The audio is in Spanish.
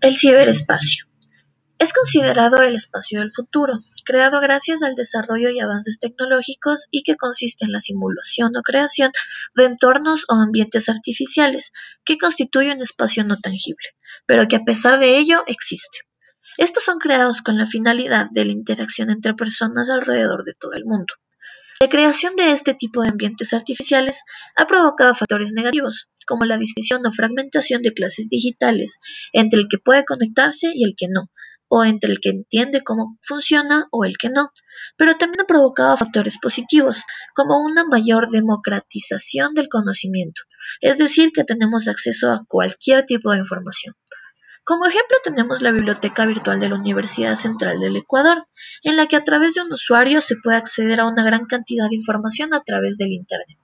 El ciberespacio. Es considerado el espacio del futuro, creado gracias al desarrollo y avances tecnológicos y que consiste en la simulación o creación de entornos o ambientes artificiales que constituye un espacio no tangible, pero que a pesar de ello existe. Estos son creados con la finalidad de la interacción entre personas alrededor de todo el mundo. La creación de este tipo de ambientes artificiales ha provocado factores negativos, como la distinción o fragmentación de clases digitales entre el que puede conectarse y el que no, o entre el que entiende cómo funciona o el que no, pero también ha provocado factores positivos, como una mayor democratización del conocimiento, es decir, que tenemos acceso a cualquier tipo de información. Como ejemplo tenemos la Biblioteca Virtual de la Universidad Central del Ecuador, en la que a través de un usuario se puede acceder a una gran cantidad de información a través del Internet.